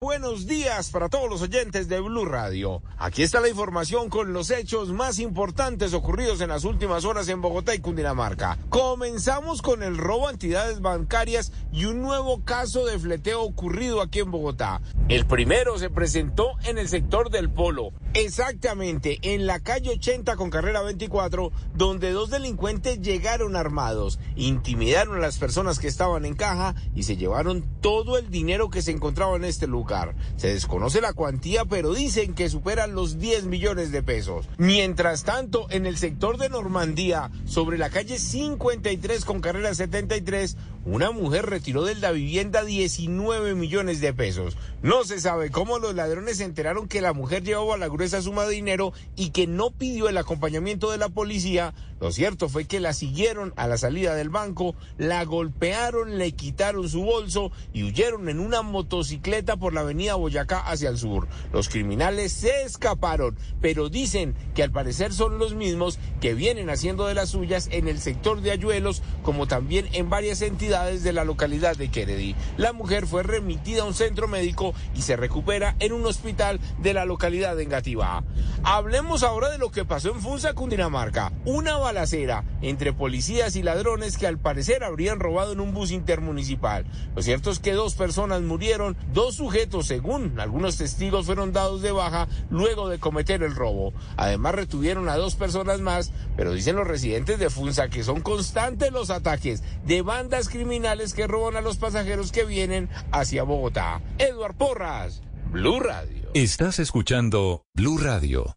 Buenos días para todos los oyentes de Blue Radio. Aquí está la información con los hechos más importantes ocurridos en las últimas horas en Bogotá y Cundinamarca. Comenzamos con el robo a entidades bancarias y un nuevo caso de fleteo ocurrido aquí en Bogotá. El primero se presentó en el sector del Polo, exactamente en la calle 80 con carrera 24, donde dos delincuentes llegaron armados, intimidaron a las personas que estaban en caja y se llevaron todo el dinero que se encontraba en este lugar. Se desconoce la cuantía, pero dicen que superan los 10 millones de pesos. Mientras tanto, en el sector de Normandía, sobre la calle 53 con carrera 73, una mujer retiró de la vivienda 19 millones de pesos. No se sabe cómo los ladrones se enteraron que la mujer llevaba la gruesa suma de dinero y que no pidió el acompañamiento de la policía. Lo cierto fue que la siguieron a la salida del banco, la golpearon, le quitaron su bolso y huyeron en una motocicleta por la avenida Boyacá hacia el sur. Los criminales se escaparon, pero dicen que al parecer son los mismos que vienen haciendo de las suyas en el sector de Ayuelos, como también en varias entidades de la localidad de Kennedy. La mujer fue remitida a un centro médico y se recupera en un hospital de la localidad de Engativá. Hablemos ahora de lo que pasó en Funza, Cundinamarca. Una balacera entre policías y ladrones que al parecer habrían robado en un bus intermunicipal. Lo cierto es que dos personas murieron, dos sujetos, según algunos testigos, fueron dados de baja luego de cometer el robo. Además retuvieron a dos personas más, pero dicen los residentes de Funza que son constantes los ataques de bandas criminales criminales que roban a los pasajeros que vienen hacia Bogotá. Eduard Porras, Blue Radio. Estás escuchando Blue Radio.